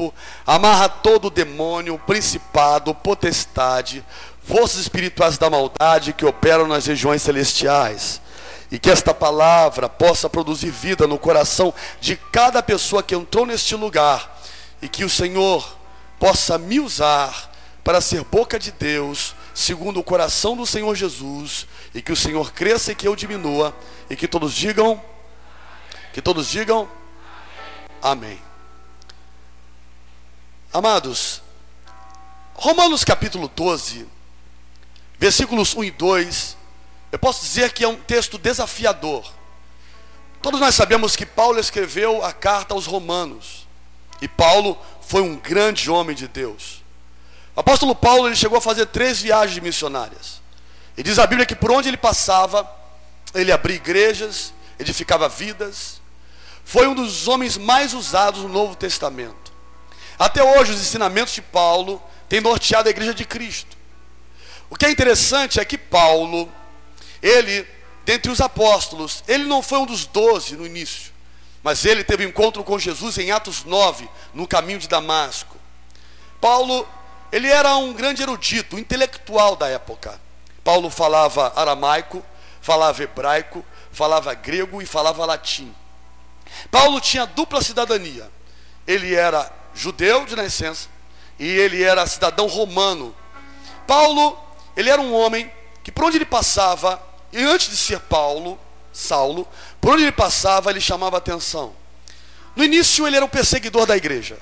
corpo, amarra todo demônio, principado, potestade, forças espirituais da maldade que operam nas regiões celestiais. E que esta palavra possa produzir vida no coração de cada pessoa que entrou neste lugar. E que o Senhor possa me usar para ser boca de Deus, segundo o coração do Senhor Jesus. E que o Senhor cresça e que eu diminua. E que todos digam, que todos digam, Amém. Amados, Romanos capítulo 12, versículos 1 e 2, eu posso dizer que é um texto desafiador. Todos nós sabemos que Paulo escreveu a carta aos Romanos, e Paulo foi um grande homem de Deus. O apóstolo Paulo ele chegou a fazer três viagens missionárias. E diz a Bíblia que por onde ele passava, ele abria igrejas, edificava vidas, foi um dos homens mais usados no Novo Testamento. Até hoje, os ensinamentos de Paulo têm norteado a igreja de Cristo. O que é interessante é que Paulo, ele, dentre os apóstolos, ele não foi um dos doze no início, mas ele teve um encontro com Jesus em Atos 9, no caminho de Damasco. Paulo, ele era um grande erudito, um intelectual da época. Paulo falava aramaico, falava hebraico, falava grego e falava latim. Paulo tinha dupla cidadania. Ele era judeu de nascença e ele era cidadão romano. Paulo, ele era um homem que por onde ele passava, e antes de ser Paulo, Saulo, por onde ele passava, ele chamava atenção. No início ele era o perseguidor da igreja.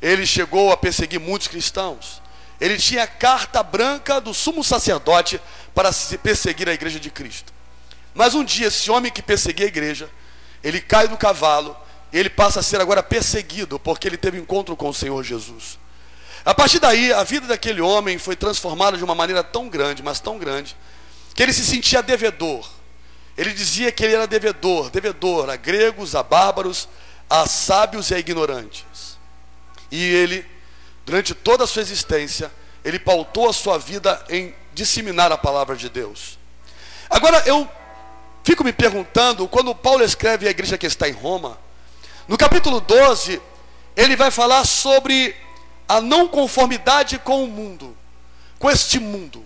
Ele chegou a perseguir muitos cristãos. Ele tinha carta branca do sumo sacerdote para perseguir a igreja de Cristo. Mas um dia esse homem que perseguia a igreja, ele cai do cavalo, ele passa a ser agora perseguido, porque ele teve encontro com o Senhor Jesus. A partir daí, a vida daquele homem foi transformada de uma maneira tão grande, mas tão grande, que ele se sentia devedor. Ele dizia que ele era devedor, devedor a gregos, a bárbaros, a sábios e a ignorantes. E ele, durante toda a sua existência, ele pautou a sua vida em disseminar a palavra de Deus. Agora eu Fico me perguntando, quando Paulo escreve a igreja que está em Roma, no capítulo 12, ele vai falar sobre a não conformidade com o mundo, com este mundo.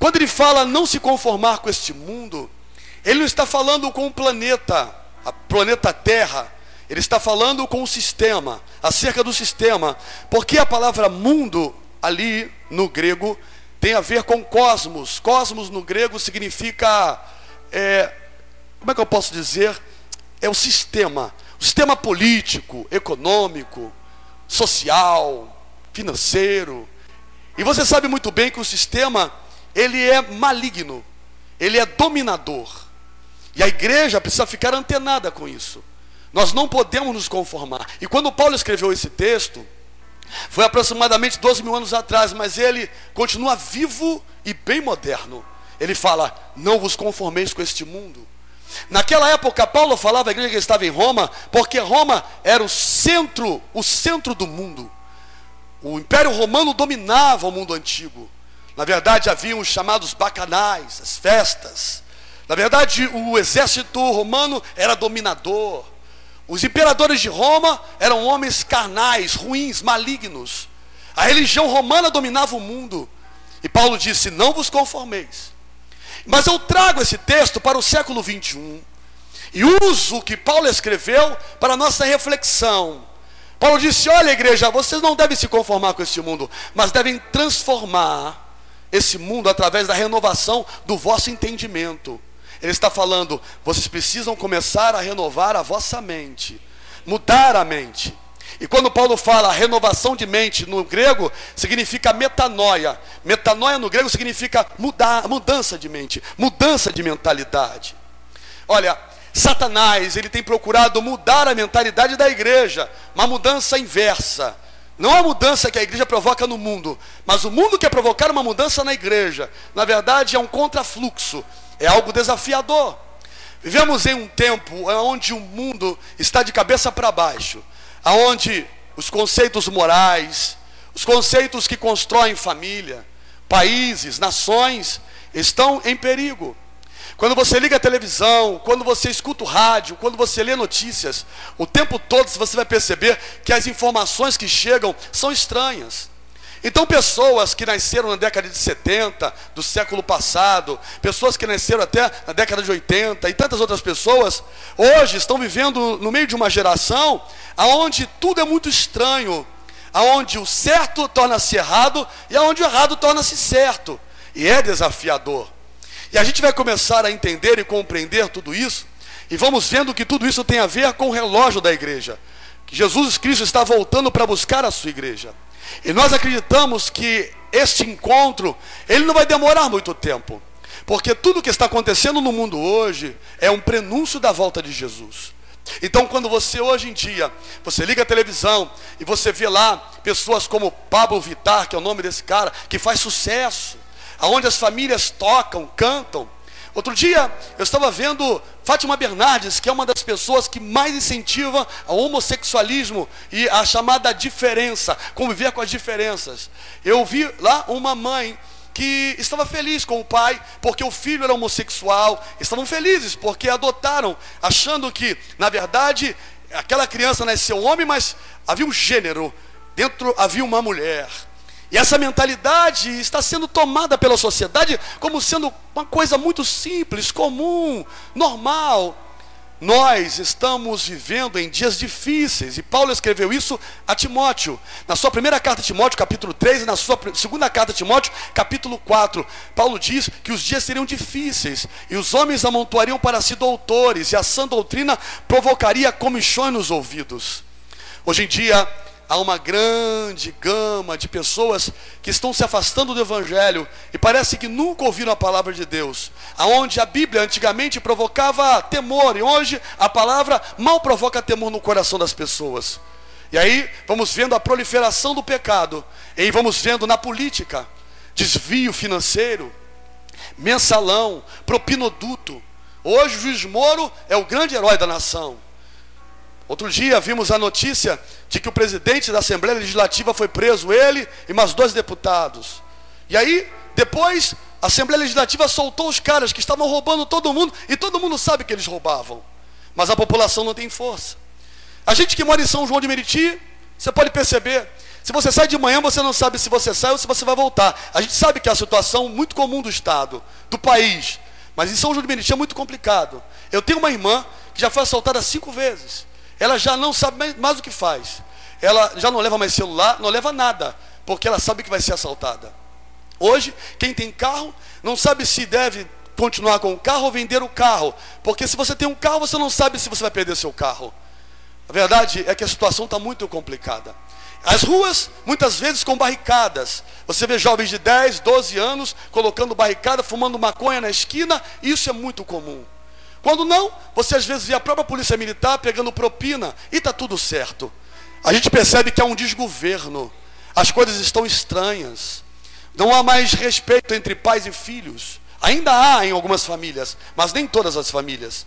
Quando ele fala não se conformar com este mundo, ele não está falando com o planeta, a planeta Terra, ele está falando com o sistema, acerca do sistema, porque a palavra mundo ali no grego tem a ver com cosmos. Cosmos no grego significa é, como é que eu posso dizer? É o sistema, o sistema político, econômico, social, financeiro. E você sabe muito bem que o sistema, ele é maligno, ele é dominador. E a igreja precisa ficar antenada com isso. Nós não podemos nos conformar. E quando Paulo escreveu esse texto, foi aproximadamente 12 mil anos atrás, mas ele continua vivo e bem moderno. Ele fala: Não vos conformeis com este mundo. Naquela época, Paulo falava à igreja que estava em Roma, porque Roma era o centro, o centro do mundo. O Império Romano dominava o mundo antigo. Na verdade, haviam os chamados bacanais, as festas. Na verdade, o exército romano era dominador. Os imperadores de Roma eram homens carnais, ruins, malignos. A religião romana dominava o mundo. E Paulo disse: Não vos conformeis mas eu trago esse texto para o século 21 e uso o que Paulo escreveu para a nossa reflexão. Paulo disse: Olha, igreja, vocês não devem se conformar com este mundo, mas devem transformar esse mundo através da renovação do vosso entendimento. Ele está falando: vocês precisam começar a renovar a vossa mente, mudar a mente. E quando Paulo fala renovação de mente no grego, significa metanoia. Metanoia no grego significa mudar, mudança de mente, mudança de mentalidade. Olha, Satanás, ele tem procurado mudar a mentalidade da igreja, uma mudança inversa. Não a mudança que a igreja provoca no mundo, mas o mundo quer provocar uma mudança na igreja. Na verdade, é um contrafluxo, é algo desafiador. Vivemos em um tempo onde o mundo está de cabeça para baixo aonde os conceitos morais, os conceitos que constroem família, países, nações estão em perigo. Quando você liga a televisão, quando você escuta o rádio, quando você lê notícias, o tempo todo você vai perceber que as informações que chegam são estranhas. Então, pessoas que nasceram na década de 70 do século passado, pessoas que nasceram até na década de 80 e tantas outras pessoas, hoje estão vivendo no meio de uma geração onde tudo é muito estranho, onde o certo torna-se errado e onde o errado torna-se certo. E é desafiador. E a gente vai começar a entender e compreender tudo isso, e vamos vendo que tudo isso tem a ver com o relógio da igreja. Que Jesus Cristo está voltando para buscar a sua igreja. E nós acreditamos que este encontro, ele não vai demorar muito tempo. Porque tudo que está acontecendo no mundo hoje é um prenúncio da volta de Jesus. Então, quando você hoje em dia, você liga a televisão e você vê lá pessoas como Pablo Vittar, que é o nome desse cara, que faz sucesso, aonde as famílias tocam, cantam. Outro dia eu estava vendo Fátima Bernardes, que é uma das pessoas que mais incentiva o homossexualismo e a chamada diferença, conviver com as diferenças. Eu vi lá uma mãe que estava feliz com o pai, porque o filho era homossexual, estavam felizes porque adotaram, achando que, na verdade, aquela criança nasceu homem, mas havia um gênero, dentro havia uma mulher. E essa mentalidade está sendo tomada pela sociedade como sendo uma coisa muito simples, comum, normal. Nós estamos vivendo em dias difíceis, e Paulo escreveu isso a Timóteo, na sua primeira carta a Timóteo, capítulo 3, e na sua segunda carta a Timóteo, capítulo 4. Paulo diz que os dias seriam difíceis, e os homens amontoariam para si doutores, e a sã doutrina provocaria comichões nos ouvidos. Hoje em dia, há uma grande gama de pessoas que estão se afastando do Evangelho e parece que nunca ouviram a palavra de Deus. Aonde a Bíblia antigamente provocava temor e hoje a palavra mal provoca temor no coração das pessoas. E aí vamos vendo a proliferação do pecado, e vamos vendo na política desvio financeiro, mensalão, propinoduto. Hoje o juiz Moro é o grande herói da nação. Outro dia vimos a notícia de que o presidente da Assembleia Legislativa foi preso, ele e mais dois deputados. E aí, depois, a Assembleia Legislativa soltou os caras que estavam roubando todo mundo, e todo mundo sabe que eles roubavam. Mas a população não tem força. A gente que mora em São João de Meriti, você pode perceber, se você sai de manhã, você não sabe se você sai ou se você vai voltar. A gente sabe que é a situação muito comum do Estado, do país. Mas em São João de Meriti é muito complicado. Eu tenho uma irmã que já foi assaltada cinco vezes ela já não sabe mais, o que faz. Ela já não leva mais celular, não leva nada, porque ela sabe que vai ser assaltada. Hoje, quem tem carro não sabe se deve continuar com o carro ou vender o carro, porque se você tem um carro, você não sabe se você vai perder seu carro. A verdade é que a situação está muito complicada. As ruas, muitas vezes com barricadas. Você vê jovens de 10, 12 anos colocando barricada, fumando maconha na esquina, isso é muito comum. Quando não, você às vezes vê a própria polícia militar pegando propina e está tudo certo. A gente percebe que há um desgoverno, as coisas estão estranhas, não há mais respeito entre pais e filhos. Ainda há em algumas famílias, mas nem todas as famílias.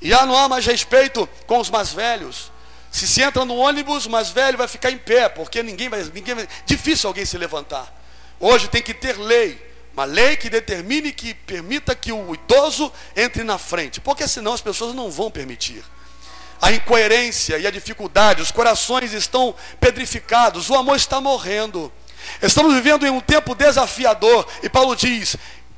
E já não há mais respeito com os mais velhos. Se se entra no ônibus, o mais velho vai ficar em pé, porque ninguém vai, ninguém vai, difícil alguém se levantar. Hoje tem que ter lei. Uma lei que determine que permita que o idoso entre na frente, porque senão as pessoas não vão permitir. A incoerência e a dificuldade, os corações estão pedrificados, o amor está morrendo. Estamos vivendo em um tempo desafiador, e Paulo diz: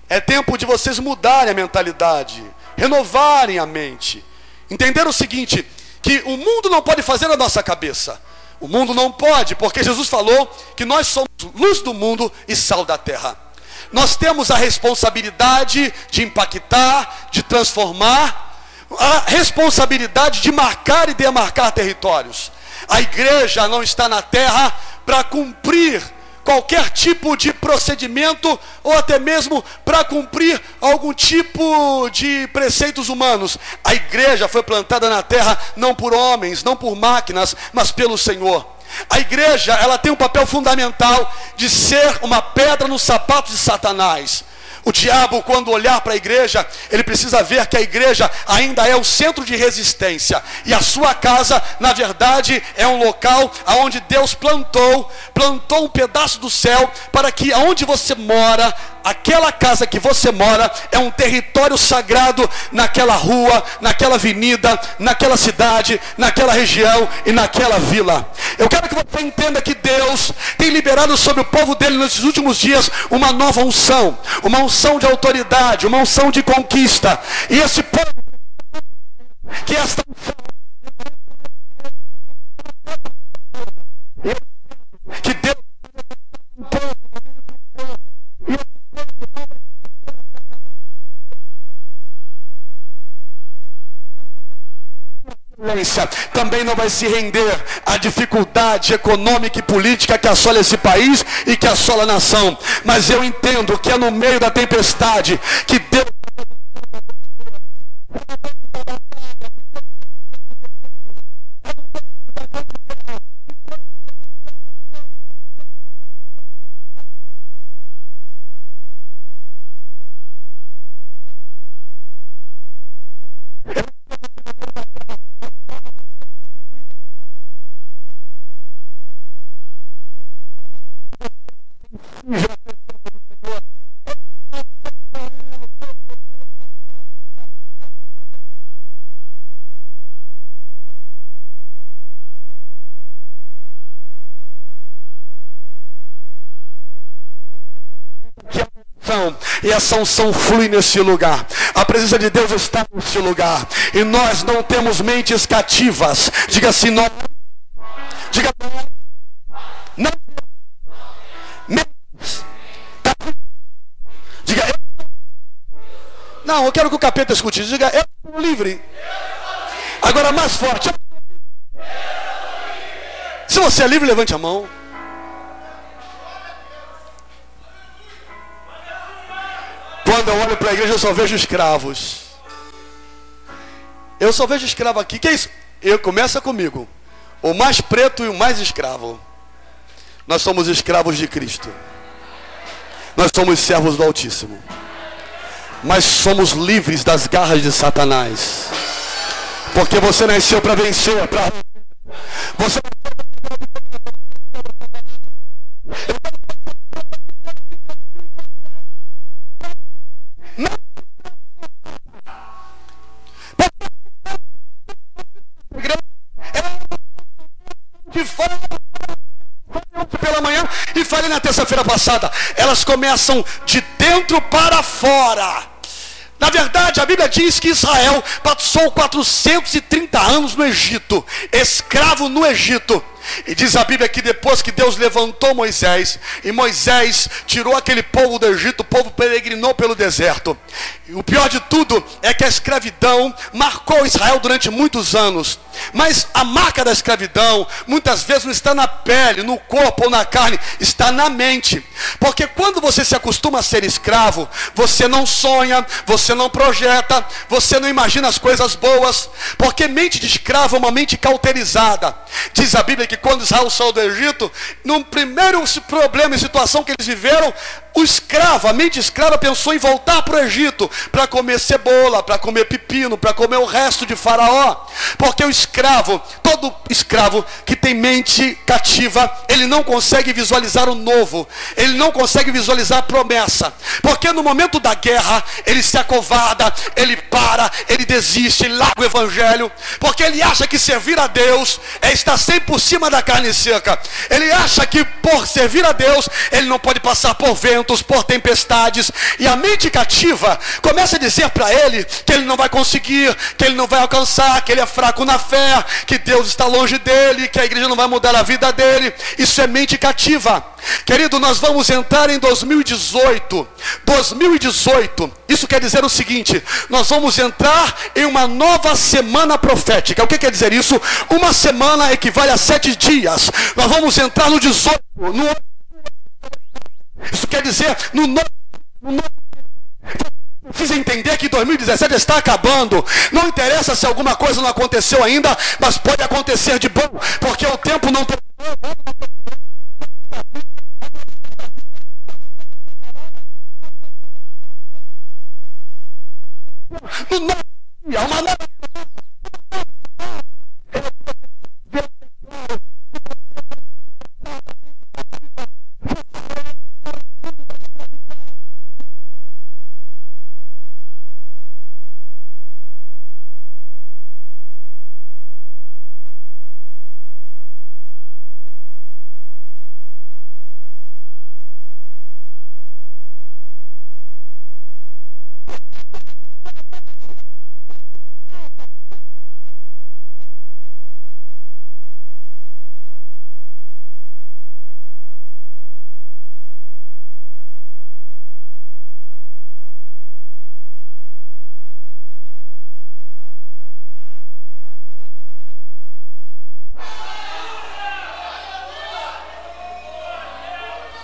é tempo de vocês mudarem a mentalidade, renovarem a mente, entender o seguinte: que o mundo não pode fazer na nossa cabeça. O mundo não pode, porque Jesus falou que nós somos luz do mundo e sal da terra nós temos a responsabilidade de impactar, de transformar, a responsabilidade de marcar e demarcar territórios. A igreja não está na terra para cumprir qualquer tipo de procedimento ou até mesmo para cumprir algum tipo de preceitos humanos. A igreja foi plantada na terra não por homens, não por máquinas, mas pelo Senhor. A igreja, ela tem um papel fundamental de ser uma pedra no sapato de Satanás. O diabo, quando olhar para a igreja, ele precisa ver que a igreja ainda é o centro de resistência. E a sua casa, na verdade, é um local onde Deus plantou, plantou um pedaço do céu, para que aonde você mora, aquela casa que você mora é um território sagrado naquela rua, naquela avenida, naquela cidade, naquela região e naquela vila. Eu quero que você entenda que Deus tem liberado sobre o povo dele nesses últimos dias uma nova unção, uma unção de autoridade, uma unção de conquista. E esse povo que esta que Também não vai se render à dificuldade econômica e política que assola esse país e que assola a nação. Mas eu entendo que é no meio da tempestade que E essa unção flui nesse lugar. A presença de Deus está nesse lugar. E nós não temos mentes cativas. Diga assim, nós. Diga não. Mentes Diga eu. Não, eu quero que o capeta escute. Diga eu sou livre. Agora mais forte. Se você é livre, levante a mão. Quando eu olho para a igreja, eu só vejo escravos. Eu só vejo escravo aqui. Que é isso? Eu começa comigo. O mais preto e o mais escravo. Nós somos escravos de Cristo. Nós somos servos do Altíssimo. Mas somos livres das garras de Satanás. Porque você nasceu para vencer, para você de fora pela manhã e falei na terça-feira passada, elas começam de dentro para fora. Na verdade, a Bíblia diz que Israel passou 430 anos no Egito, escravo no Egito. E diz a Bíblia que depois que Deus levantou Moisés, e Moisés tirou aquele povo do Egito, o povo peregrinou pelo deserto. E o pior de tudo é que a escravidão marcou Israel durante muitos anos. Mas a marca da escravidão muitas vezes não está na pele, no corpo ou na carne, está na mente. Porque quando você se acostuma a ser escravo, você não sonha, você não projeta, você não imagina as coisas boas. Porque mente de escravo é uma mente cauterizada. Diz a Bíblia que quando Israel saiu do Egito, no primeiro problema e situação que eles viveram, o escravo, a mente escrava pensou em voltar para o Egito para comer cebola, para comer pepino, para comer o resto de Faraó. Porque o escravo, todo escravo que tem mente cativa, ele não consegue visualizar o novo, ele não consegue visualizar a promessa. Porque no momento da guerra, ele se acovarda, ele para, ele desiste, ele larga o evangelho, porque ele acha que servir a Deus é estar sempre por cima da carne seca. Ele acha que por servir a Deus, ele não pode passar por vento ventos, por tempestades, e a mente cativa começa a dizer para ele que ele não vai conseguir, que ele não vai alcançar, que ele é fraco na fé, que Deus está longe dele, que a igreja não vai mudar a vida dele. Isso é mente cativa. Querido, nós vamos entrar em 2018. 2018, isso quer dizer o seguinte: nós vamos entrar em uma nova semana profética. O que quer dizer isso? Uma semana equivale a sete dias. Nós vamos entrar no 18, no isso quer dizer, no novo. No Precisa entender que 2017 está acabando. Não interessa se alguma coisa não aconteceu ainda, mas pode acontecer de bom, porque o tempo não No novo dia, uma nova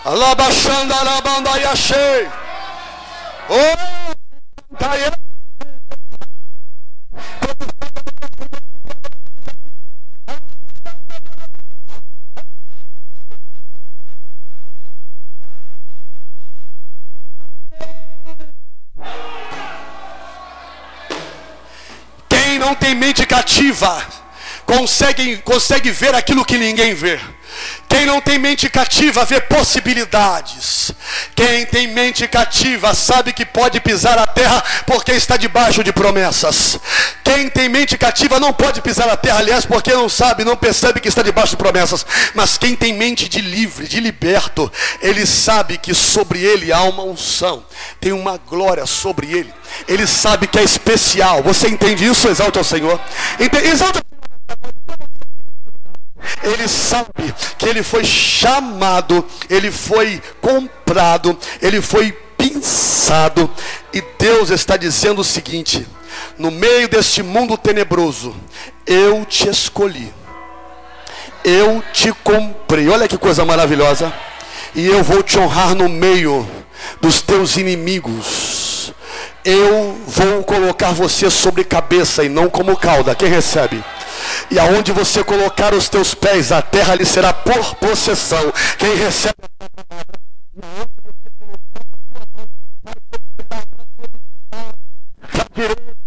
Alabaxanda, alabanda, achei. Oh, aí. Quem não tem mente cativa consegue, consegue ver aquilo que ninguém vê. Quem não tem mente cativa vê possibilidades. Quem tem mente cativa sabe que pode pisar a terra porque está debaixo de promessas. Quem tem mente cativa não pode pisar a terra, aliás, porque não sabe, não percebe que está debaixo de promessas. Mas quem tem mente de livre, de liberto, ele sabe que sobre ele há uma unção, tem uma glória sobre ele. Ele sabe que é especial. Você entende isso? Exalta ao Senhor. Exalta ele sabe que ele foi chamado, ele foi comprado, ele foi pensado, e Deus está dizendo o seguinte: no meio deste mundo tenebroso, eu te escolhi, eu te comprei. Olha que coisa maravilhosa, e eu vou te honrar no meio dos teus inimigos. Eu vou colocar você sobre cabeça e não como cauda. Quem recebe? E aonde você colocar os teus pés, a terra lhe será por possessão. Quem recebe e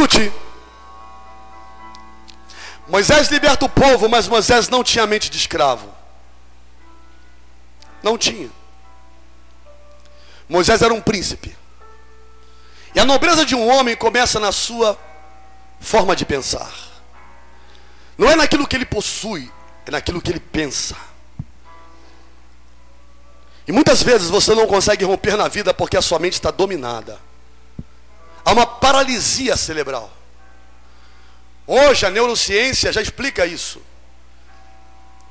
Escute. Moisés liberta o povo, mas Moisés não tinha mente de escravo. Não tinha. Moisés era um príncipe. E a nobreza de um homem começa na sua forma de pensar. Não é naquilo que ele possui, é naquilo que ele pensa. E muitas vezes você não consegue romper na vida porque a sua mente está dominada. Há uma paralisia cerebral. Hoje a neurociência já explica isso.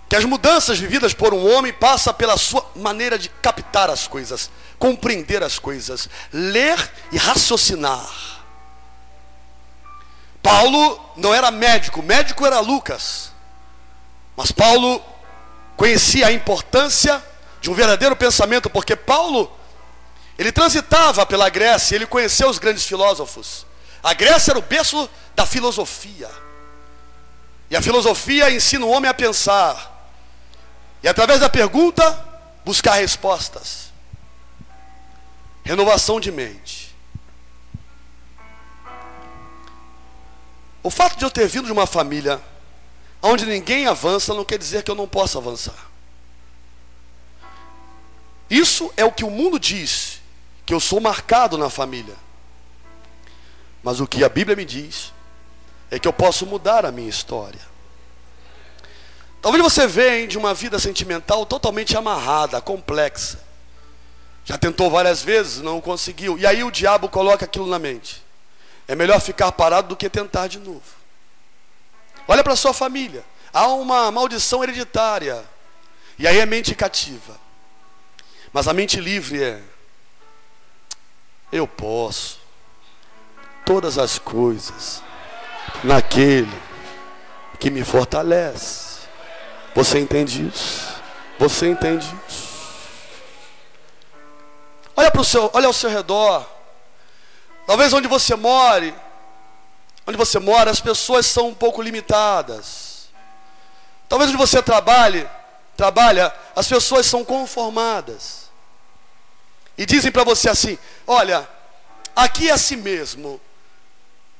Que as mudanças vividas por um homem passa pela sua maneira de captar as coisas, compreender as coisas, ler e raciocinar. Paulo não era médico, médico era Lucas. Mas Paulo conhecia a importância de um verdadeiro pensamento, porque Paulo, ele transitava pela Grécia, ele conheceu os grandes filósofos. A Grécia era o berço da filosofia. E a filosofia ensina o homem a pensar. E através da pergunta, buscar respostas. Renovação de mente. O fato de eu ter vindo de uma família onde ninguém avança não quer dizer que eu não possa avançar. Isso é o que o mundo diz, que eu sou marcado na família. Mas o que a Bíblia me diz é que eu posso mudar a minha história. Talvez você venha de uma vida sentimental totalmente amarrada, complexa. Já tentou várias vezes, não conseguiu. E aí o diabo coloca aquilo na mente. É melhor ficar parado do que tentar de novo. Olha para sua família. Há uma maldição hereditária. E aí é mente cativa. Mas a mente livre é: eu posso todas as coisas naquele que me fortalece. Você entende isso? Você entende isso? Olha para o seu, olha ao seu redor. Talvez onde você more, onde você mora, as pessoas são um pouco limitadas. Talvez onde você trabalhe, trabalha, as pessoas são conformadas. E dizem para você assim: olha, aqui é assim mesmo,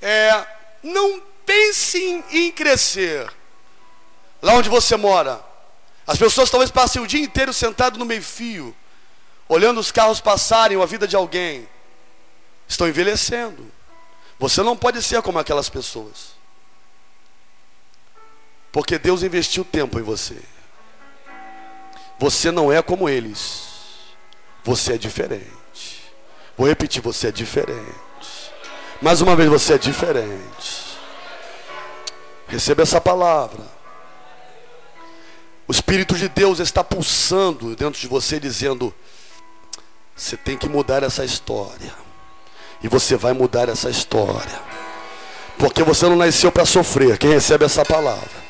é, não pense em, crescer lá onde você mora. As pessoas talvez passem o dia inteiro sentado no meio-fio, olhando os carros passarem a vida de alguém. Estão envelhecendo. Você não pode ser como aquelas pessoas. Porque Deus investiu tempo em você. Você não é como eles. Você é diferente. Vou repetir, você é diferente. Mais uma vez, você é diferente. Receba essa palavra. O Espírito de Deus está pulsando dentro de você, dizendo: você tem que mudar essa história. E você vai mudar essa história. Porque você não nasceu para sofrer. Quem recebe essa palavra?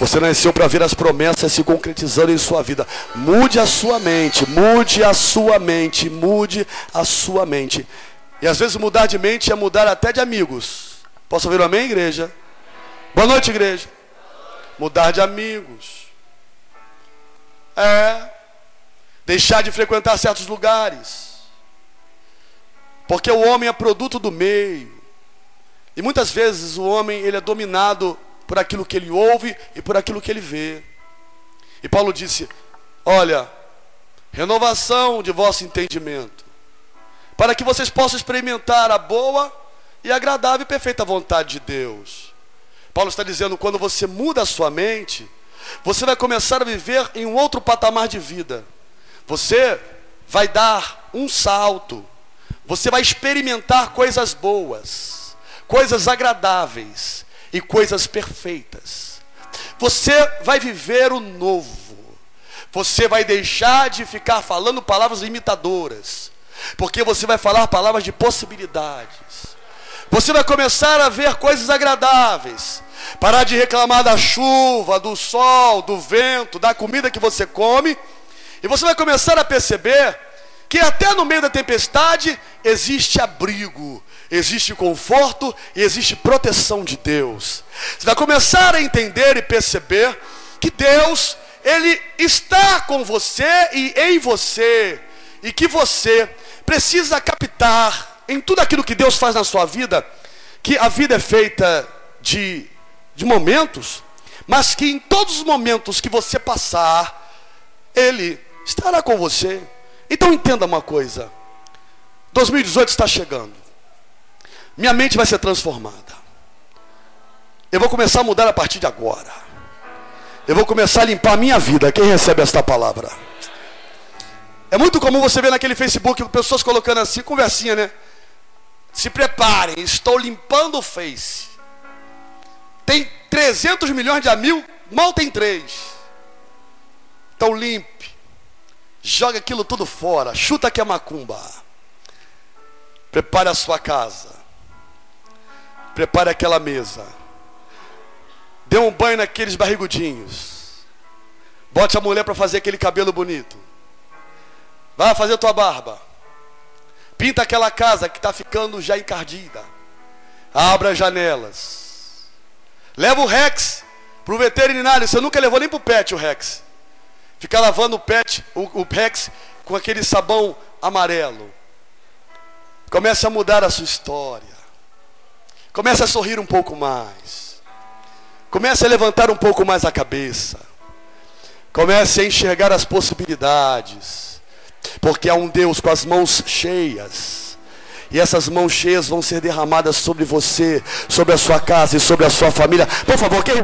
Você nasceu para ver as promessas se concretizando em sua vida. Mude a sua mente, mude a sua mente, mude a sua mente. E às vezes mudar de mente é mudar até de amigos. Posso ouvir um amém, igreja? Boa noite, igreja. Mudar de amigos. É. Deixar de frequentar certos lugares. Porque o homem é produto do meio. E muitas vezes o homem ele é dominado por aquilo que ele ouve e por aquilo que ele vê. E Paulo disse: Olha, renovação de vosso entendimento, para que vocês possam experimentar a boa e agradável e perfeita vontade de Deus. Paulo está dizendo: quando você muda a sua mente, você vai começar a viver em um outro patamar de vida. Você vai dar um salto. Você vai experimentar coisas boas, coisas agradáveis e coisas perfeitas. Você vai viver o novo. Você vai deixar de ficar falando palavras limitadoras, porque você vai falar palavras de possibilidades. Você vai começar a ver coisas agradáveis. Parar de reclamar da chuva, do sol, do vento, da comida que você come. E você vai começar a perceber que até no meio da tempestade existe abrigo, existe conforto e existe proteção de Deus. Você vai começar a entender e perceber que Deus, Ele está com você e em você, e que você precisa captar em tudo aquilo que Deus faz na sua vida, que a vida é feita de, de momentos, mas que em todos os momentos que você passar, Ele estará com você. Então entenda uma coisa: 2018 está chegando minha mente vai ser transformada. Eu vou começar a mudar a partir de agora. Eu vou começar a limpar a minha vida. Quem recebe esta palavra? É muito comum você ver naquele Facebook pessoas colocando assim, conversinha, né? Se preparem, estou limpando o Face. Tem 300 milhões de amigos, mal tem três. Então limpe. Joga aquilo tudo fora. Chuta que é macumba. Prepare a sua casa. Prepare aquela mesa. Dê um banho naqueles barrigudinhos. Bote a mulher para fazer aquele cabelo bonito. Vá fazer tua barba. Pinta aquela casa que está ficando já encardida. Abra as janelas. Leva o Rex para o veterinário. Você nunca levou nem para o pet o Rex. Fica lavando o pet, o, o Rex, com aquele sabão amarelo. Comece a mudar a sua história. Comece a sorrir um pouco mais. Comece a levantar um pouco mais a cabeça. Comece a enxergar as possibilidades. Porque há um Deus com as mãos cheias. E essas mãos cheias vão ser derramadas sobre você, sobre a sua casa e sobre a sua família. Por favor, quem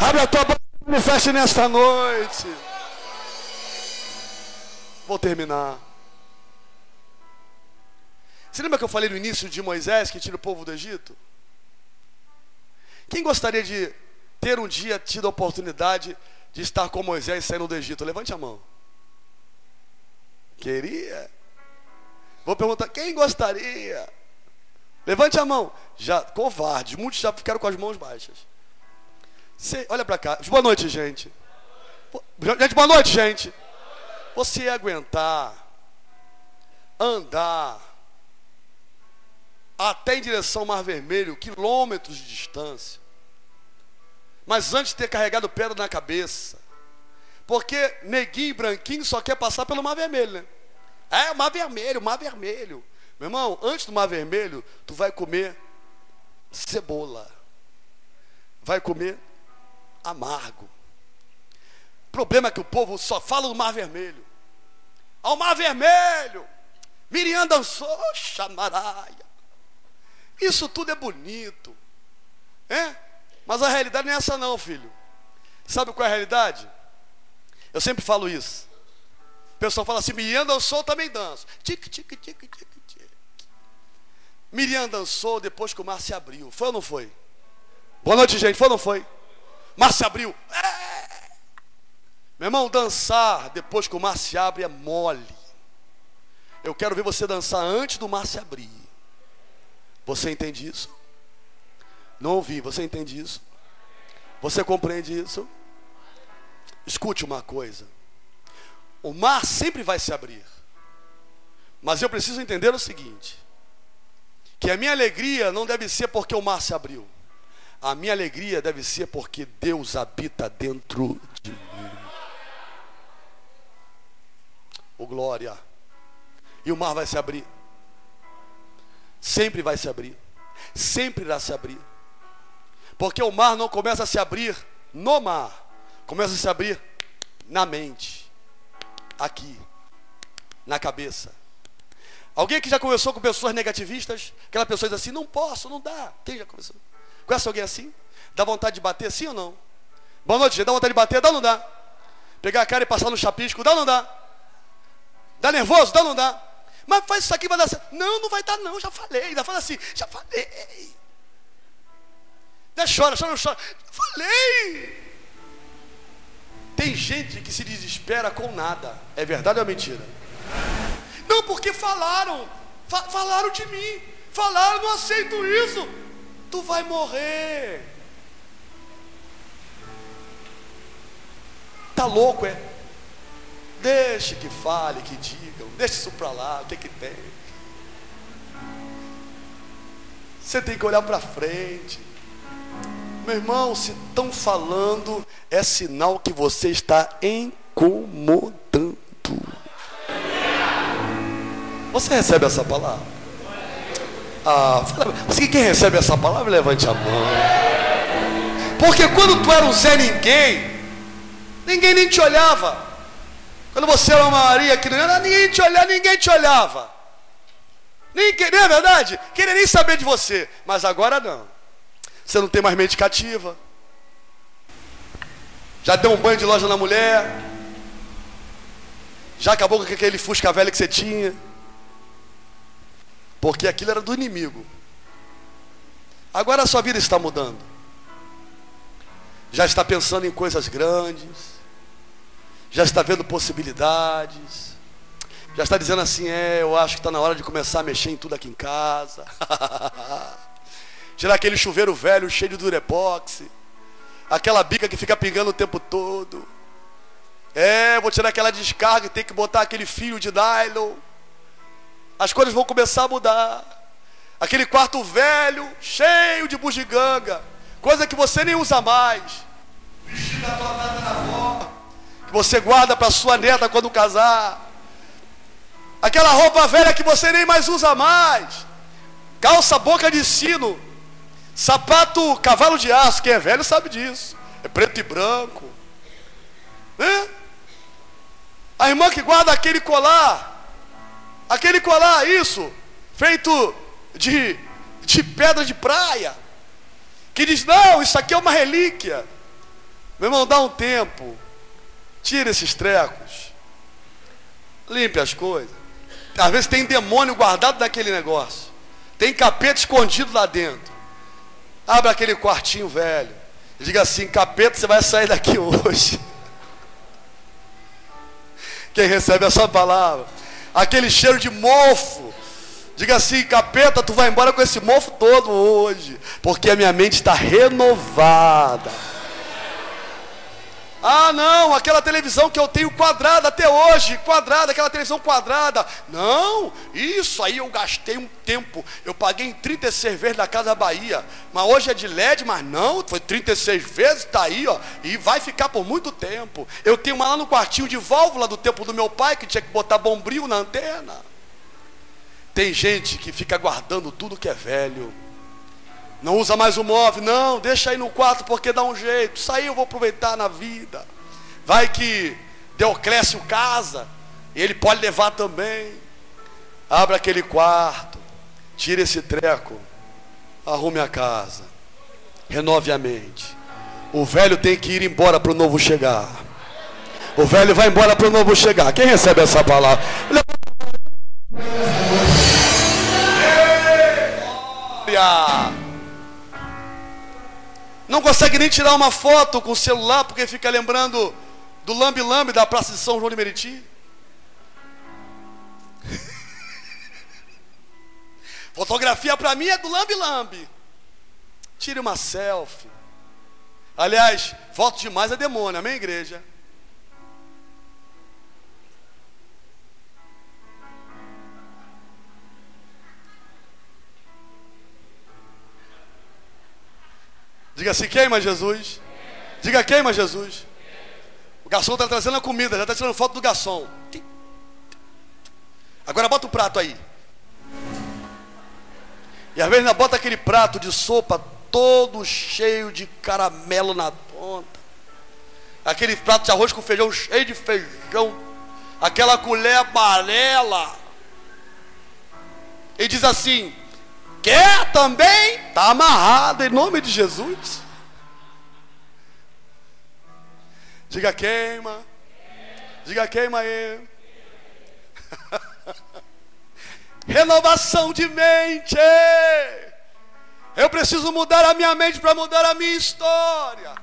Abre a tua boca e feche nesta noite. Vou terminar. Você lembra que eu falei no início de Moisés que tira o povo do Egito? Quem gostaria de ter um dia tido a oportunidade de estar com Moisés saindo do Egito? Levante a mão. Queria? Vou perguntar, quem gostaria? Levante a mão. Já, covarde, muitos já ficaram com as mãos baixas. Você, olha para cá. Boa noite, gente. Gente, boa noite, gente. Você ia aguentar andar até em direção ao Mar Vermelho, quilômetros de distância. Mas antes de ter carregado pedra na cabeça, Porque neguinho e branquinho só quer passar pelo mar vermelho, né? É, o mar vermelho, o mar vermelho. Meu irmão, antes do mar vermelho, tu vai comer cebola. Vai comer amargo. O problema é que o povo só fala do mar vermelho. Ao mar vermelho. Miriam dançou, chamaraia. Isso tudo é bonito. É? Mas a realidade não é essa não, filho. Sabe qual é a realidade? Eu sempre falo isso. O pessoal fala assim, Miriam dançou, eu também danço. Tic, tic, tic, tic, tic. Miriam dançou depois que o mar se abriu. Foi ou não foi? Boa noite, gente. Foi ou não foi? Mar se abriu. É. Meu irmão, dançar depois que o mar se abre é mole. Eu quero ver você dançar antes do mar se abrir. Você entende isso? Não ouvi, você entende isso? Você compreende isso? Escute uma coisa. O mar sempre vai se abrir. Mas eu preciso entender o seguinte: que a minha alegria não deve ser porque o mar se abriu. A minha alegria deve ser porque Deus habita dentro de mim. O glória. E o mar vai se abrir. Sempre vai se abrir. Sempre irá se abrir. Porque o mar não começa a se abrir no mar, começa a se abrir na mente, aqui, na cabeça. Alguém que já conversou com pessoas negativistas? Aquela pessoa diz assim: não posso, não dá. Quem já conversou? Conhece alguém assim? Dá vontade de bater sim ou não? Boa noite, dá vontade de bater? Dá ou não dá? Pegar a cara e passar no chapisco? Dá ou não dá? Dá nervoso? Dá ou não dá? Mas faz isso aqui, vai dar certo. Não, não vai dar, não, já falei. Ainda fala assim, já falei. Não chora, chora, não chora. Falei! Tem gente que se desespera com nada. É verdade ou é mentira? Não, porque falaram. Fa falaram de mim. Falaram, não aceito isso. Tu vai morrer. Tá louco, é? Deixe que fale, que digam. Deixe isso para lá, o que que tem? Você tem que olhar para frente. Meu irmão, se estão falando, é sinal que você está incomodando. Você recebe essa palavra? Ah, você quem recebe essa palavra, levante a mão. Porque quando tu era um Zé Ninguém, ninguém nem te olhava. Quando você era uma Maria que não era, ninguém te olhava, ninguém te olhava. Ninguém, não é verdade? Queria nem saber de você. Mas agora não. Você não tem mais mente cativa. Já deu um banho de loja na mulher. Já acabou com aquele fusca velho que você tinha. Porque aquilo era do inimigo. Agora a sua vida está mudando. Já está pensando em coisas grandes. Já está vendo possibilidades. Já está dizendo assim: é, eu acho que está na hora de começar a mexer em tudo aqui em casa. Tirar aquele chuveiro velho cheio de durepox. Aquela bica que fica pingando o tempo todo. É, vou tirar aquela descarga e tem que botar aquele fio de nylon. As coisas vão começar a mudar. Aquele quarto velho, cheio de bugiganga. Coisa que você nem usa mais. Vestido da tua avó. Você guarda para sua neta quando casar. Aquela roupa velha que você nem mais usa mais. Calça boca de sino Sapato cavalo de aço, quem é velho sabe disso. É preto e branco. Né? A irmã que guarda aquele colar. Aquele colar, isso, feito de, de pedra de praia. Que diz, não, isso aqui é uma relíquia. Meu irmão, dá um tempo. Tira esses trecos. Limpe as coisas. Às vezes tem demônio guardado naquele negócio. Tem capeta escondido lá dentro. Abra aquele quartinho velho. Diga assim: capeta, você vai sair daqui hoje. Quem recebe essa palavra? Aquele cheiro de mofo. Diga assim: capeta, tu vai embora com esse mofo todo hoje. Porque a minha mente está renovada. Ah, não, aquela televisão que eu tenho quadrada até hoje, quadrada, aquela televisão quadrada. Não, isso aí eu gastei um tempo. Eu paguei em 36 vezes na Casa Bahia. Mas hoje é de LED, mas não, foi 36 vezes, está aí, ó. E vai ficar por muito tempo. Eu tenho uma lá no quartinho de válvula do tempo do meu pai, que tinha que botar bombril na antena. Tem gente que fica guardando tudo que é velho. Não usa mais o móvel, não, deixa aí no quarto porque dá um jeito. Isso aí eu vou aproveitar na vida. Vai que Deoclésio casa, e ele pode levar também. Abra aquele quarto, tire esse treco, arrume a casa, renove a mente. O velho tem que ir embora para o novo chegar. O velho vai embora para o novo chegar. Quem recebe essa palavra? Não consegue nem tirar uma foto com o celular porque fica lembrando do lambe-lambe da Praça de São João de Meriti. Fotografia para mim é do lambe-lambe. Tire uma selfie. Aliás, foto demais é demônio, amém, igreja? Diga assim: queima Jesus. Diga queima Jesus. O garçom está trazendo a comida, já está tirando foto do garçom. Agora bota o prato aí. E às vezes bota aquele prato de sopa todo cheio de caramelo na ponta. Aquele prato de arroz com feijão cheio de feijão. Aquela colher amarela. E diz assim: Quer também? Está amarrado em nome de Jesus. Diga queima. Diga queima aí. Renovação de mente. Eu preciso mudar a minha mente para mudar a minha história.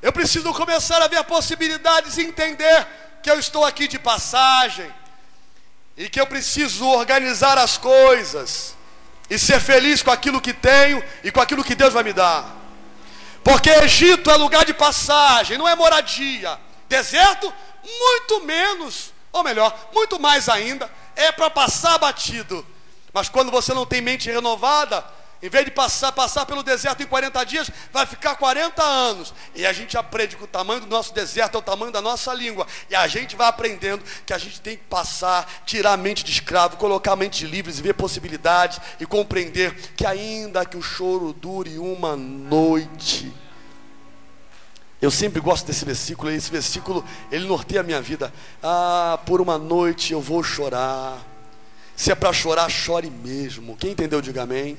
Eu preciso começar a ver possibilidades e entender que eu estou aqui de passagem e que eu preciso organizar as coisas e ser feliz com aquilo que tenho e com aquilo que Deus vai me dar. Porque Egito é lugar de passagem, não é moradia. Deserto, muito menos, ou melhor, muito mais ainda, é para passar batido. Mas quando você não tem mente renovada, em vez de passar, passar pelo deserto em 40 dias, vai ficar 40 anos. E a gente aprende que o tamanho do nosso deserto é o tamanho da nossa língua. E a gente vai aprendendo que a gente tem que passar, tirar a mente de escravo, colocar a mente de livres, ver possibilidades e compreender que ainda que o choro dure uma noite. Eu sempre gosto desse versículo, esse versículo, ele norteia a minha vida. Ah, por uma noite eu vou chorar. Se é para chorar, chore mesmo. Quem entendeu, diga amém.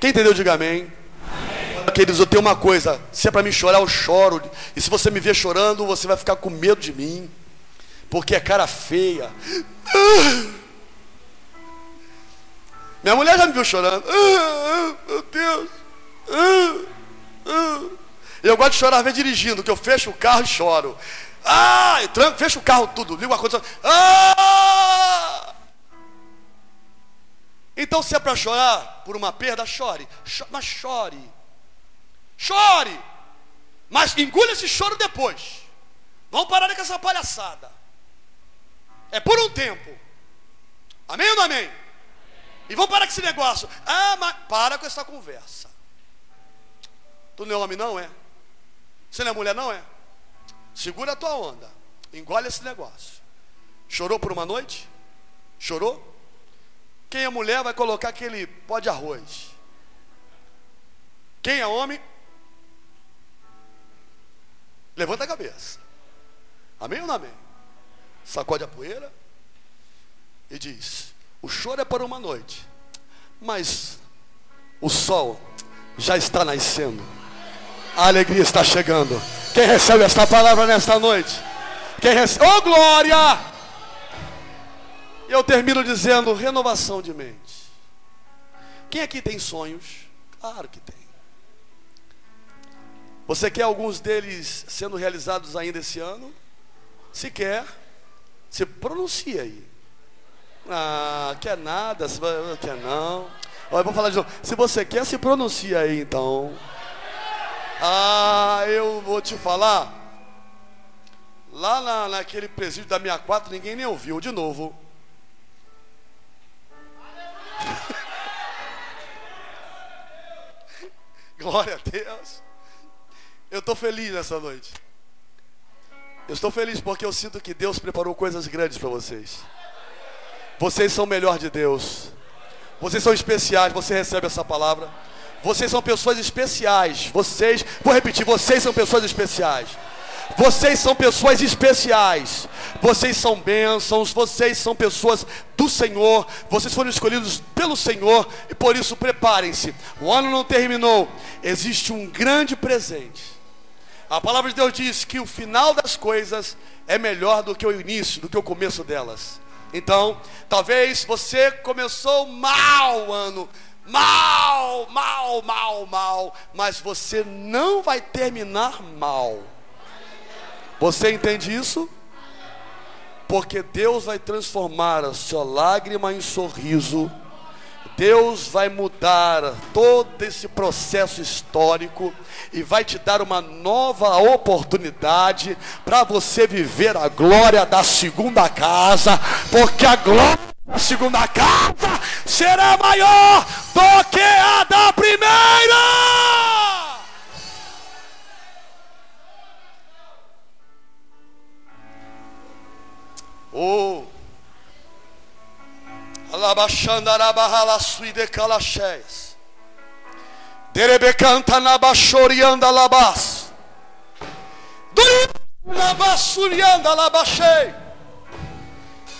Quem entendeu, diga amém. amém. Queridos, eu tenho uma coisa: se é para me chorar, eu choro. E se você me ver chorando, você vai ficar com medo de mim, porque é cara feia. Minha mulher já me viu chorando. Meu Deus. Eu gosto de chorar às vezes dirigindo, que eu fecho o carro e choro. Ah, eu tranco, fecho o carro tudo, ligo a condição. Ah! Então, se é para chorar por uma perda, chore. Mas chore. Chore. Mas engula esse choro depois. Vamos parar com essa palhaçada. É por um tempo. Amém ou não amém? E vamos parar com esse negócio. Ah, mas para com essa conversa. Tu não é homem, não é? Você não é mulher, não é? Segura a tua onda. Engole esse negócio. Chorou por uma noite? Chorou? Quem é mulher vai colocar aquele pó de arroz. Quem é homem, levanta a cabeça. Amém ou não amém? Sacode a poeira e diz: O choro é para uma noite, mas o sol já está nascendo. A alegria está chegando. Quem recebe esta palavra nesta noite? Quem recebe? Oh glória! Eu termino dizendo: renovação de mente. Quem aqui tem sonhos? Claro que tem. Você quer alguns deles sendo realizados ainda esse ano? Se quer, se pronuncia aí. Ah, quer nada, se quer não. Olha, vou falar de novo. Se você quer, se pronuncia aí então. Ah, eu vou te falar, lá na, naquele presídio da minha quatro, ninguém nem ouviu. De novo. Glória a Deus. Eu estou feliz nessa noite. Eu estou feliz porque eu sinto que Deus preparou coisas grandes para vocês. Vocês são melhor de Deus. Vocês são especiais. Você recebe essa palavra. Vocês são pessoas especiais. Vocês, vou repetir, vocês são pessoas especiais. Vocês são pessoas especiais. Vocês são bênçãos. Vocês são pessoas do Senhor. Vocês foram escolhidos pelo Senhor. E por isso, preparem-se. O ano não terminou. Existe um grande presente. A palavra de Deus diz que o final das coisas é melhor do que o início, do que o começo delas. Então, talvez você começou mal o ano, mal, mal, mal, mal, mas você não vai terminar mal. Você entende isso? Porque Deus vai transformar a sua lágrima em sorriso. Deus vai mudar todo esse processo histórico e vai te dar uma nova oportunidade para você viver a glória da segunda casa, porque a glória da segunda casa será maior do que a da primeira. Oh. Na bachorianda labas. Na basurianda labachei.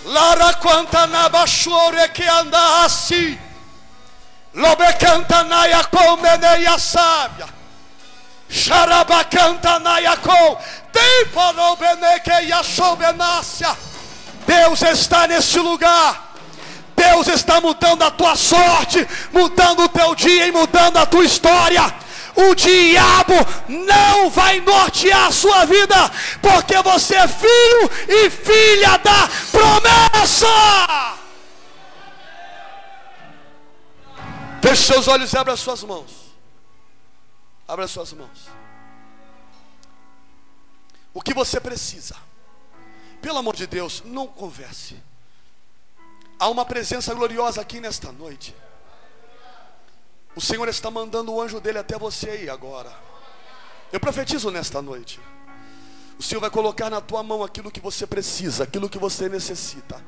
Lara quanta na bachore que anda assim. Lobecanta na yacomeneia sábia. Xarabacanta na yacom. Tempo no beneque yasobenácia. Deus está nesse lugar. Deus está mudando a tua sorte, mudando o teu dia e mudando a tua história. O diabo não vai nortear a sua vida, porque você é filho e filha da promessa. Feche seus olhos e abra as suas mãos. Abra as suas mãos. O que você precisa? Pelo amor de Deus, não converse. Há uma presença gloriosa aqui nesta noite. O Senhor está mandando o anjo dele até você aí agora. Eu profetizo nesta noite. O Senhor vai colocar na tua mão aquilo que você precisa, aquilo que você necessita.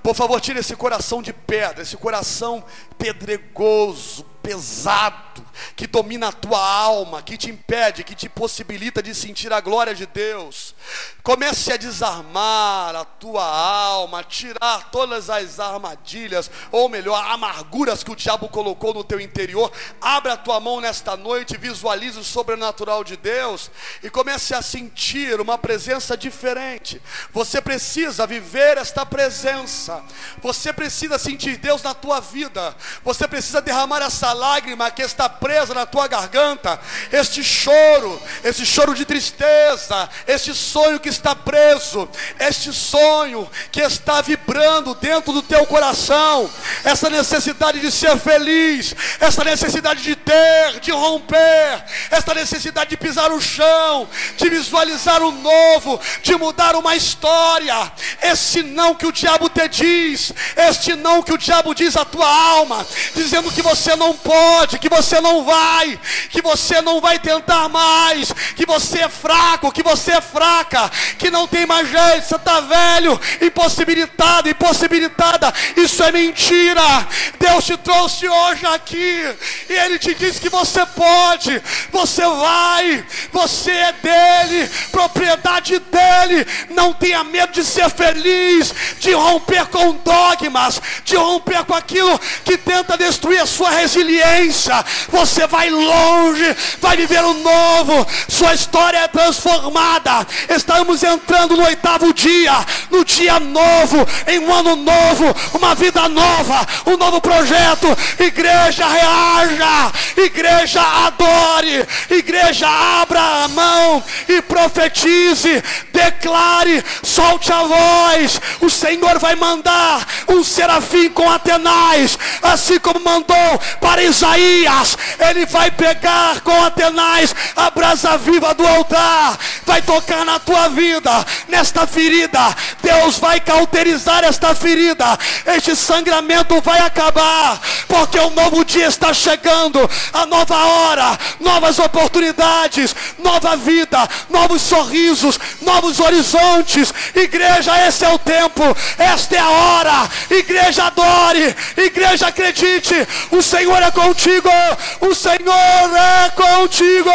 Por favor, tire esse coração de pedra, esse coração pedregoso, pesado, que domina a tua alma, que te impede, que te possibilita de sentir a glória de Deus. Comece a desarmar a tua alma, tirar todas as armadilhas, ou melhor, amarguras que o diabo colocou no teu interior. Abra a tua mão nesta noite, visualize o sobrenatural de Deus e comece a sentir uma presença diferente. Você precisa viver esta presença. Você precisa sentir Deus na tua vida. Você precisa derramar essa lágrima que está presa na tua garganta, este choro, esse choro de tristeza, este sonho que está preso, este sonho que está vibrando dentro do teu coração, essa necessidade de ser feliz, essa necessidade de ter, de romper, essa necessidade de pisar o chão, de visualizar o novo, de mudar uma história, esse não que o diabo te diz, este não que o diabo diz à tua alma, dizendo que você não pode, que você não vai, que você não vai tentar mais, que você é fraco, que você é fraca, que não tem mais jeito, você está velho, impossibilitado, impossibilitada. Isso é mentira. Deus te trouxe hoje aqui e Ele te diz que você pode, você vai, você é dele, propriedade dele. Não tenha medo de ser feliz, de romper com dogmas, de romper com aquilo que tenta destruir a sua resiliência experiência, você vai longe, vai viver o novo, sua história é transformada. Estamos entrando no oitavo dia, no dia novo, em um ano novo, uma vida nova, um novo projeto. Igreja, reaja, igreja, adore, igreja, abra a mão e profetize, declare, solte a voz. O Senhor vai mandar um serafim com Atenais, assim como mandou para Isaías, ele vai pegar com Atenais a brasa viva do altar, vai tocar na tua vida, nesta ferida. Deus vai cauterizar esta ferida, este sangramento vai acabar, porque o novo dia está chegando, a nova hora, novas oportunidades, nova vida, novos sorrisos, novos horizontes. Igreja, esse é o tempo, esta é a hora. Igreja, adore, igreja, acredite. O Senhor é contigo, o Senhor é contigo.